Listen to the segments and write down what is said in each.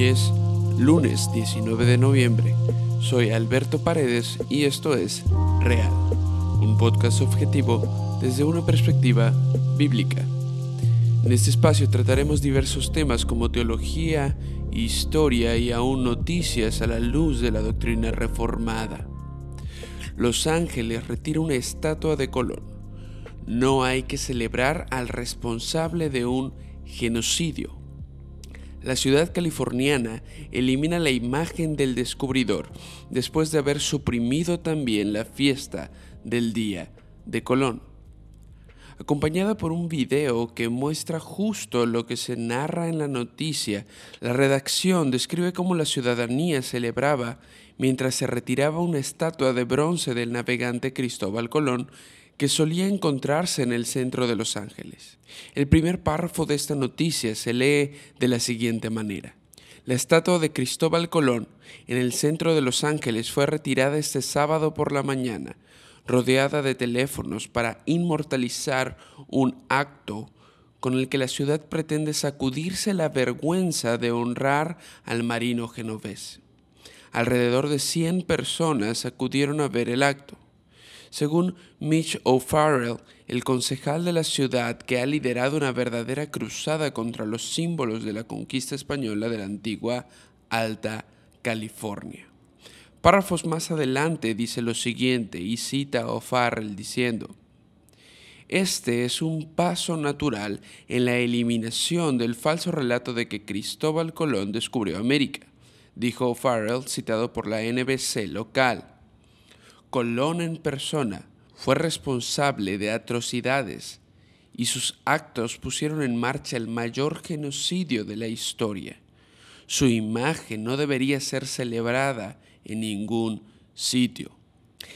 Es lunes 19 de noviembre. Soy Alberto Paredes y esto es Real, un podcast objetivo desde una perspectiva bíblica. En este espacio trataremos diversos temas como teología, historia y aún noticias a la luz de la doctrina reformada. Los Ángeles retira una estatua de Colón. No hay que celebrar al responsable de un genocidio la ciudad californiana elimina la imagen del descubridor después de haber suprimido también la fiesta del Día de Colón. Acompañada por un video que muestra justo lo que se narra en la noticia, la redacción describe cómo la ciudadanía celebraba mientras se retiraba una estatua de bronce del navegante Cristóbal Colón que solía encontrarse en el centro de Los Ángeles. El primer párrafo de esta noticia se lee de la siguiente manera. La estatua de Cristóbal Colón en el centro de Los Ángeles fue retirada este sábado por la mañana, rodeada de teléfonos para inmortalizar un acto con el que la ciudad pretende sacudirse la vergüenza de honrar al marino genovés. Alrededor de 100 personas acudieron a ver el acto. Según Mitch O'Farrell, el concejal de la ciudad que ha liderado una verdadera cruzada contra los símbolos de la conquista española de la antigua Alta California. Párrafos más adelante dice lo siguiente y cita a O'Farrell diciendo, este es un paso natural en la eliminación del falso relato de que Cristóbal Colón descubrió América, dijo O'Farrell citado por la NBC local. Colón en persona fue responsable de atrocidades y sus actos pusieron en marcha el mayor genocidio de la historia. Su imagen no debería ser celebrada en ningún sitio.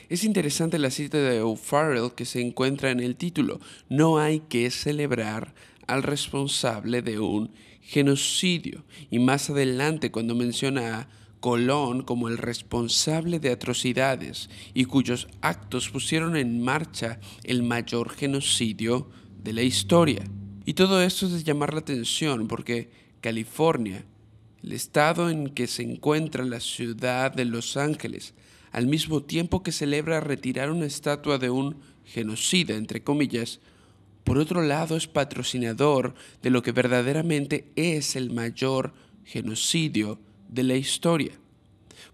Es interesante la cita de O'Farrell que se encuentra en el título. No hay que celebrar al responsable de un genocidio. Y más adelante cuando menciona a Colón como el responsable de atrocidades y cuyos actos pusieron en marcha el mayor genocidio de la historia. Y todo esto es de llamar la atención porque California, el estado en que se encuentra la ciudad de Los Ángeles, al mismo tiempo que celebra retirar una estatua de un genocida, entre comillas, por otro lado es patrocinador de lo que verdaderamente es el mayor genocidio de la historia.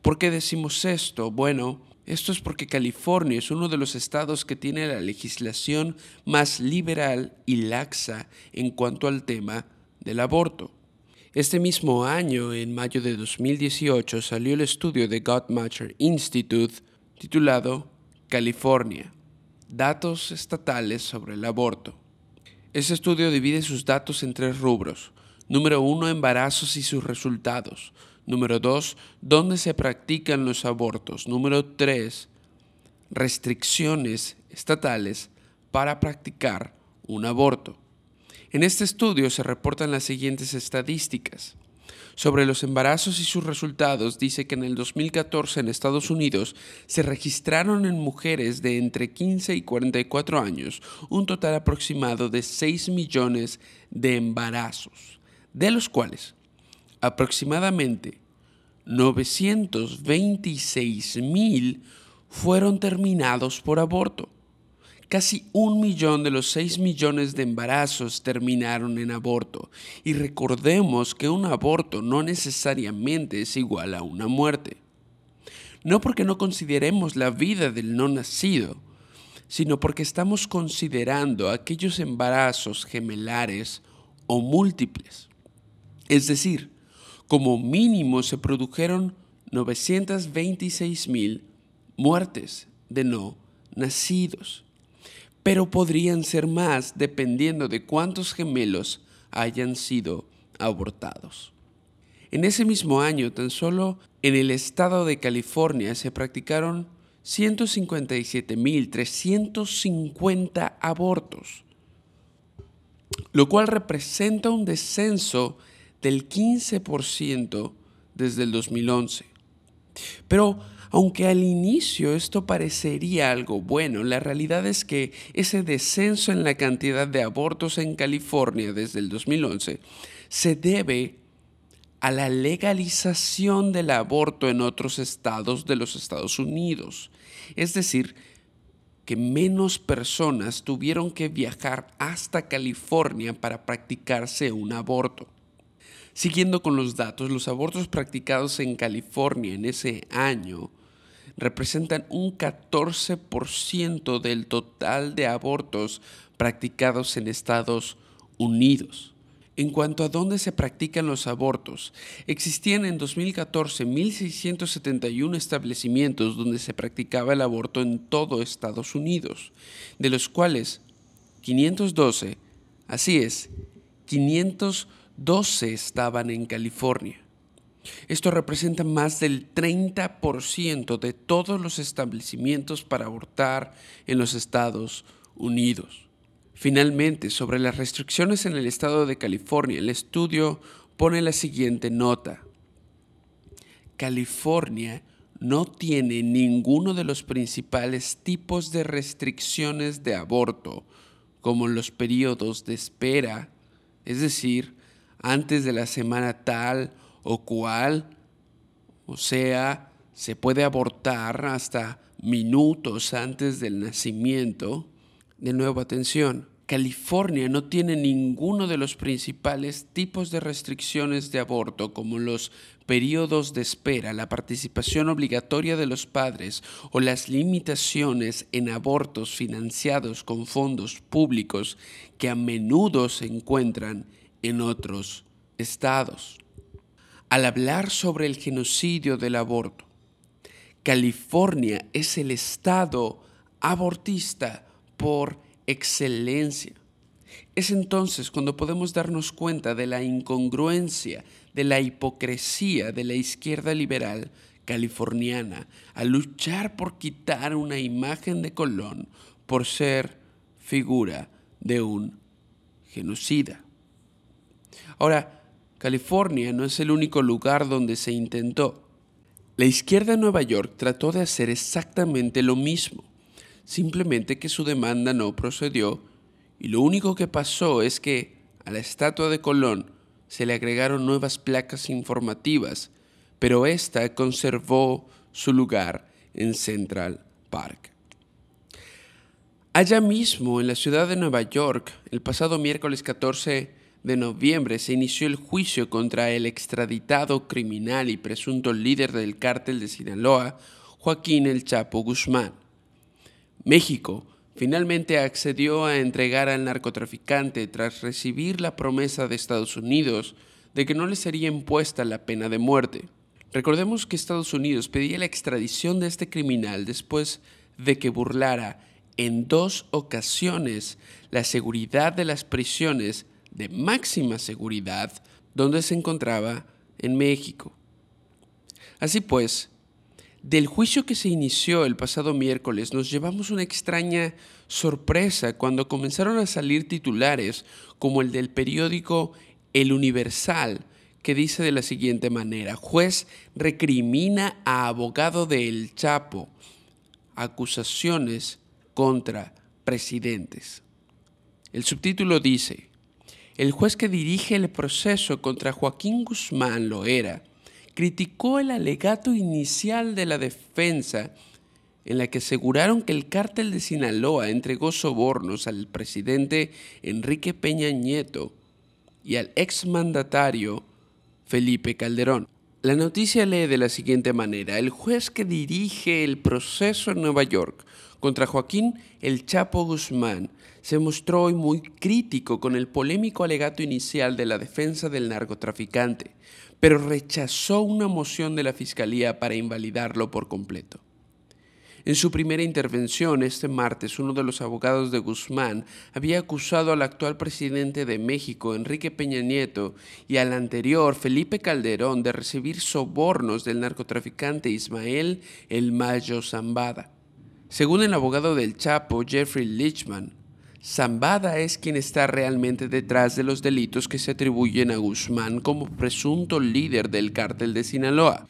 ¿Por qué decimos esto? Bueno, esto es porque California es uno de los estados que tiene la legislación más liberal y laxa en cuanto al tema del aborto. Este mismo año, en mayo de 2018, salió el estudio de Guttmacher Institute titulado California, datos estatales sobre el aborto. Este estudio divide sus datos en tres rubros. Número uno, embarazos y sus resultados. Número dos, ¿dónde se practican los abortos? Número tres, restricciones estatales para practicar un aborto. En este estudio se reportan las siguientes estadísticas. Sobre los embarazos y sus resultados, dice que en el 2014 en Estados Unidos se registraron en mujeres de entre 15 y 44 años un total aproximado de 6 millones de embarazos, de los cuales aproximadamente 926 mil fueron terminados por aborto. Casi un millón de los 6 millones de embarazos terminaron en aborto. Y recordemos que un aborto no necesariamente es igual a una muerte. No porque no consideremos la vida del no nacido, sino porque estamos considerando aquellos embarazos gemelares o múltiples. Es decir, como mínimo se produjeron 926 mil muertes de no nacidos, pero podrían ser más dependiendo de cuántos gemelos hayan sido abortados. En ese mismo año, tan solo en el estado de California se practicaron 157.350 abortos, lo cual representa un descenso del 15% desde el 2011. Pero aunque al inicio esto parecería algo bueno, la realidad es que ese descenso en la cantidad de abortos en California desde el 2011 se debe a la legalización del aborto en otros estados de los Estados Unidos. Es decir, que menos personas tuvieron que viajar hasta California para practicarse un aborto. Siguiendo con los datos, los abortos practicados en California en ese año representan un 14% del total de abortos practicados en Estados Unidos. En cuanto a dónde se practican los abortos, existían en 2014 1.671 establecimientos donde se practicaba el aborto en todo Estados Unidos, de los cuales 512, así es, 512 estaban en California. Esto representa más del 30% de todos los establecimientos para abortar en los Estados Unidos. Finalmente, sobre las restricciones en el estado de California, el estudio pone la siguiente nota. California no tiene ninguno de los principales tipos de restricciones de aborto, como los periodos de espera, es decir, antes de la semana tal o cual, o sea, se puede abortar hasta minutos antes del nacimiento, de nuevo, atención, California no tiene ninguno de los principales tipos de restricciones de aborto como los periodos de espera, la participación obligatoria de los padres o las limitaciones en abortos financiados con fondos públicos que a menudo se encuentran en otros estados. Al hablar sobre el genocidio del aborto, California es el estado abortista por excelencia. Es entonces cuando podemos darnos cuenta de la incongruencia, de la hipocresía de la izquierda liberal californiana al luchar por quitar una imagen de Colón por ser figura de un genocida. Ahora, California no es el único lugar donde se intentó. La izquierda de Nueva York trató de hacer exactamente lo mismo simplemente que su demanda no procedió y lo único que pasó es que a la estatua de Colón se le agregaron nuevas placas informativas, pero ésta conservó su lugar en Central Park. Allá mismo, en la ciudad de Nueva York, el pasado miércoles 14 de noviembre se inició el juicio contra el extraditado criminal y presunto líder del cártel de Sinaloa, Joaquín El Chapo Guzmán. México finalmente accedió a entregar al narcotraficante tras recibir la promesa de Estados Unidos de que no le sería impuesta la pena de muerte. Recordemos que Estados Unidos pedía la extradición de este criminal después de que burlara en dos ocasiones la seguridad de las prisiones de máxima seguridad donde se encontraba en México. Así pues, del juicio que se inició el pasado miércoles nos llevamos una extraña sorpresa cuando comenzaron a salir titulares como el del periódico El Universal, que dice de la siguiente manera, juez recrimina a abogado de El Chapo acusaciones contra presidentes. El subtítulo dice, el juez que dirige el proceso contra Joaquín Guzmán Loera criticó el alegato inicial de la defensa en la que aseguraron que el cártel de Sinaloa entregó sobornos al presidente Enrique Peña Nieto y al exmandatario Felipe Calderón. La noticia lee de la siguiente manera, el juez que dirige el proceso en Nueva York contra Joaquín El Chapo Guzmán se mostró hoy muy crítico con el polémico alegato inicial de la defensa del narcotraficante, pero rechazó una moción de la Fiscalía para invalidarlo por completo. En su primera intervención este martes, uno de los abogados de Guzmán había acusado al actual presidente de México, Enrique Peña Nieto, y al anterior, Felipe Calderón, de recibir sobornos del narcotraficante Ismael El Mayo Zambada. Según el abogado del Chapo, Jeffrey Lichman, Zambada es quien está realmente detrás de los delitos que se atribuyen a Guzmán como presunto líder del cártel de Sinaloa.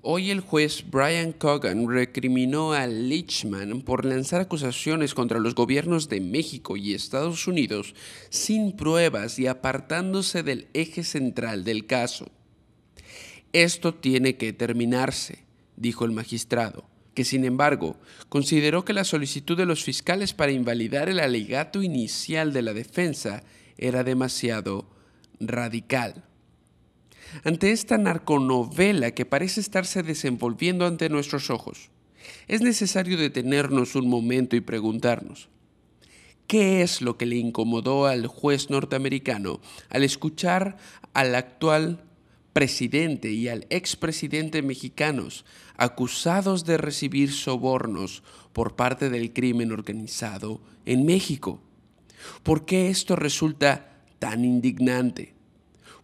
Hoy el juez Brian Cogan recriminó a Lichman por lanzar acusaciones contra los gobiernos de México y Estados Unidos sin pruebas y apartándose del eje central del caso. Esto tiene que terminarse, dijo el magistrado, que sin embargo consideró que la solicitud de los fiscales para invalidar el alegato inicial de la defensa era demasiado radical. Ante esta narconovela que parece estarse desenvolviendo ante nuestros ojos, es necesario detenernos un momento y preguntarnos, ¿qué es lo que le incomodó al juez norteamericano al escuchar al actual presidente y al expresidente mexicanos acusados de recibir sobornos por parte del crimen organizado en México? ¿Por qué esto resulta tan indignante?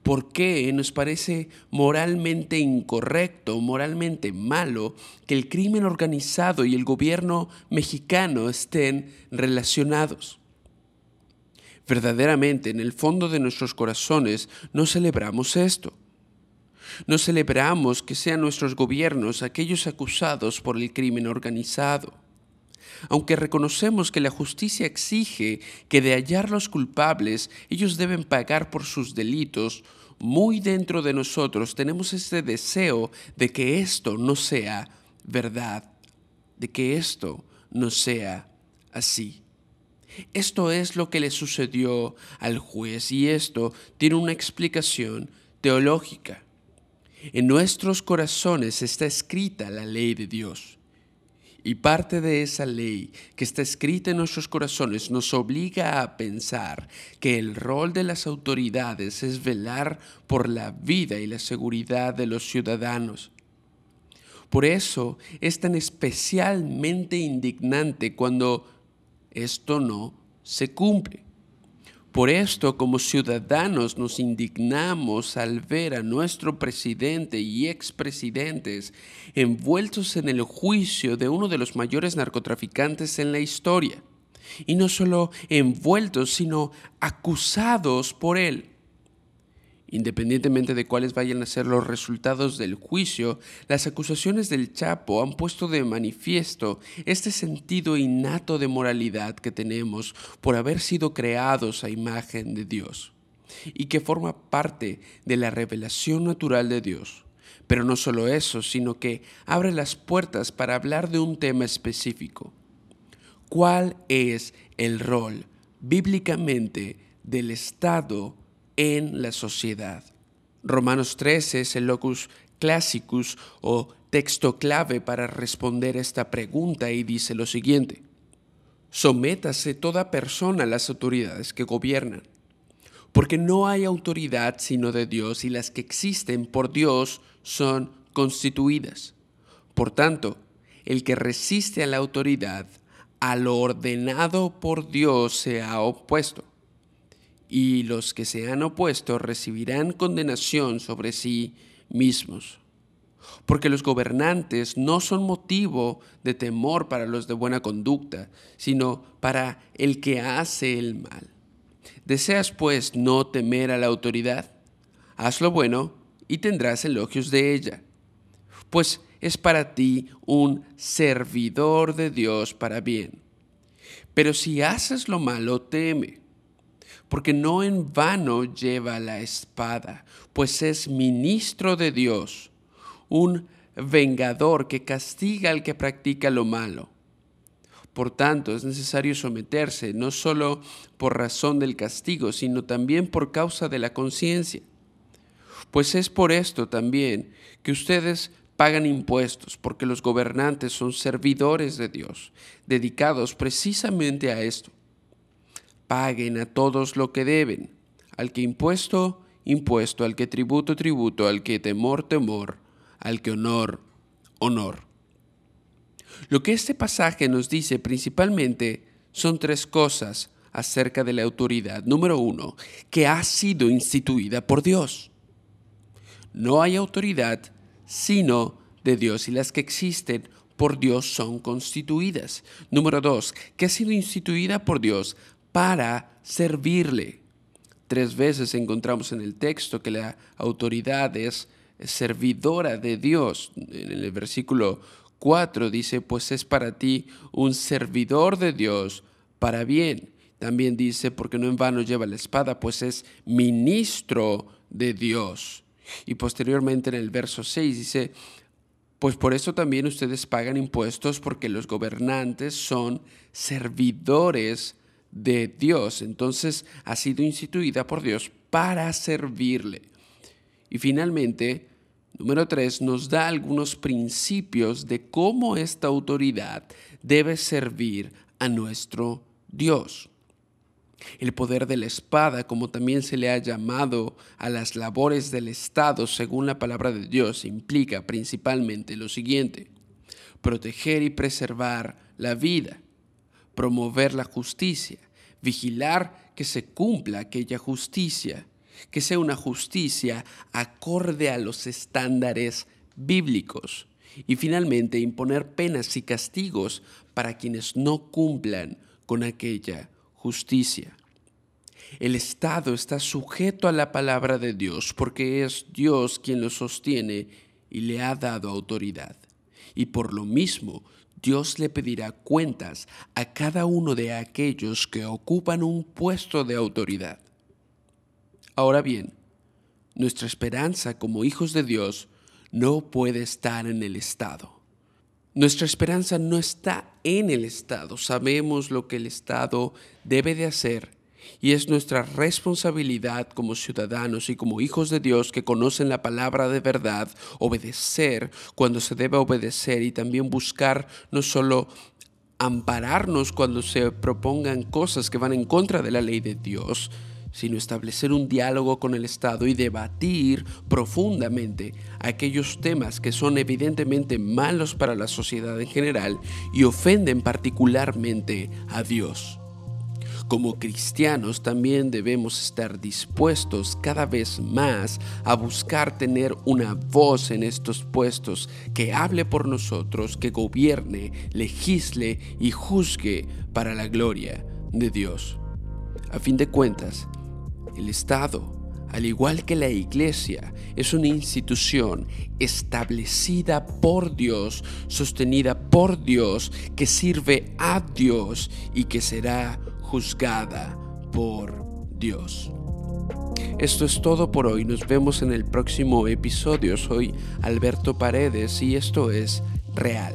¿Por qué nos parece moralmente incorrecto, moralmente malo que el crimen organizado y el gobierno mexicano estén relacionados? Verdaderamente, en el fondo de nuestros corazones, no celebramos esto. No celebramos que sean nuestros gobiernos aquellos acusados por el crimen organizado aunque reconocemos que la justicia exige que de hallar los culpables ellos deben pagar por sus delitos, muy dentro de nosotros tenemos este deseo de que esto no sea verdad, de que esto no sea así. Esto es lo que le sucedió al juez y esto tiene una explicación teológica. En nuestros corazones está escrita la ley de Dios. Y parte de esa ley que está escrita en nuestros corazones nos obliga a pensar que el rol de las autoridades es velar por la vida y la seguridad de los ciudadanos. Por eso es tan especialmente indignante cuando esto no se cumple. Por esto, como ciudadanos, nos indignamos al ver a nuestro presidente y expresidentes envueltos en el juicio de uno de los mayores narcotraficantes en la historia. Y no solo envueltos, sino acusados por él. Independientemente de cuáles vayan a ser los resultados del juicio, las acusaciones del Chapo han puesto de manifiesto este sentido innato de moralidad que tenemos por haber sido creados a imagen de Dios y que forma parte de la revelación natural de Dios. Pero no solo eso, sino que abre las puertas para hablar de un tema específico. ¿Cuál es el rol bíblicamente del Estado en la sociedad. Romanos 13 es el locus classicus o texto clave para responder esta pregunta y dice lo siguiente. Sométase toda persona a las autoridades que gobiernan, porque no hay autoridad sino de Dios y las que existen por Dios son constituidas. Por tanto, el que resiste a la autoridad, a lo ordenado por Dios se ha opuesto y los que se han opuesto recibirán condenación sobre sí mismos. Porque los gobernantes no son motivo de temor para los de buena conducta, sino para el que hace el mal. ¿Deseas pues no temer a la autoridad? Haz lo bueno y tendrás elogios de ella, pues es para ti un servidor de Dios para bien. Pero si haces lo malo, teme porque no en vano lleva la espada, pues es ministro de Dios, un vengador que castiga al que practica lo malo. Por tanto, es necesario someterse no solo por razón del castigo, sino también por causa de la conciencia. Pues es por esto también que ustedes pagan impuestos, porque los gobernantes son servidores de Dios, dedicados precisamente a esto paguen a todos lo que deben, al que impuesto, impuesto, al que tributo, tributo, al que temor, temor, al que honor, honor. Lo que este pasaje nos dice principalmente son tres cosas acerca de la autoridad. Número uno, que ha sido instituida por Dios. No hay autoridad sino de Dios y las que existen por Dios son constituidas. Número dos, que ha sido instituida por Dios para servirle. Tres veces encontramos en el texto que la autoridad es servidora de Dios. En el versículo 4 dice, pues es para ti un servidor de Dios para bien. También dice, porque no en vano lleva la espada, pues es ministro de Dios. Y posteriormente en el verso 6 dice, pues por eso también ustedes pagan impuestos porque los gobernantes son servidores de Dios. Entonces ha sido instituida por Dios para servirle. Y finalmente, número 3, nos da algunos principios de cómo esta autoridad debe servir a nuestro Dios. El poder de la espada, como también se le ha llamado a las labores del Estado según la palabra de Dios, implica principalmente lo siguiente. Proteger y preservar la vida, promover la justicia, vigilar que se cumpla aquella justicia, que sea una justicia acorde a los estándares bíblicos y finalmente imponer penas y castigos para quienes no cumplan con aquella justicia. El Estado está sujeto a la palabra de Dios porque es Dios quien lo sostiene y le ha dado autoridad. Y por lo mismo, Dios le pedirá cuentas a cada uno de aquellos que ocupan un puesto de autoridad. Ahora bien, nuestra esperanza como hijos de Dios no puede estar en el Estado. Nuestra esperanza no está en el Estado. Sabemos lo que el Estado debe de hacer y es nuestra responsabilidad como ciudadanos y como hijos de Dios que conocen la palabra de verdad, obedecer cuando se debe obedecer y también buscar no solo ampararnos cuando se propongan cosas que van en contra de la ley de Dios, sino establecer un diálogo con el Estado y debatir profundamente aquellos temas que son evidentemente malos para la sociedad en general y ofenden particularmente a Dios. Como cristianos también debemos estar dispuestos cada vez más a buscar tener una voz en estos puestos que hable por nosotros, que gobierne, legisle y juzgue para la gloria de Dios. A fin de cuentas, el Estado, al igual que la Iglesia, es una institución establecida por Dios, sostenida por Dios, que sirve a Dios y que será juzgada por Dios. Esto es todo por hoy. Nos vemos en el próximo episodio. Soy Alberto Paredes y esto es Real,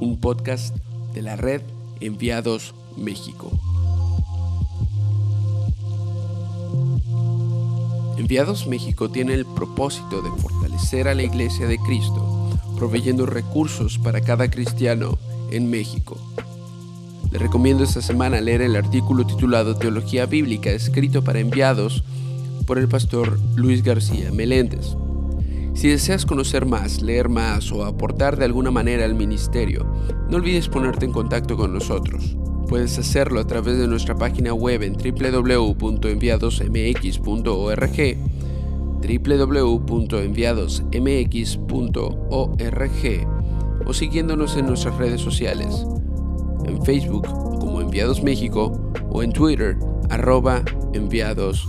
un podcast de la red Enviados México. Enviados México tiene el propósito de fortalecer a la Iglesia de Cristo, proveyendo recursos para cada cristiano en México. Le recomiendo esta semana leer el artículo titulado Teología Bíblica, escrito para enviados por el pastor Luis García Meléndez. Si deseas conocer más, leer más o aportar de alguna manera al ministerio, no olvides ponerte en contacto con nosotros. Puedes hacerlo a través de nuestra página web en www.enviadosmx.org www.enviadosmx.org o siguiéndonos en nuestras redes sociales, en Facebook como Enviados México o en Twitter arroba enviadosmx.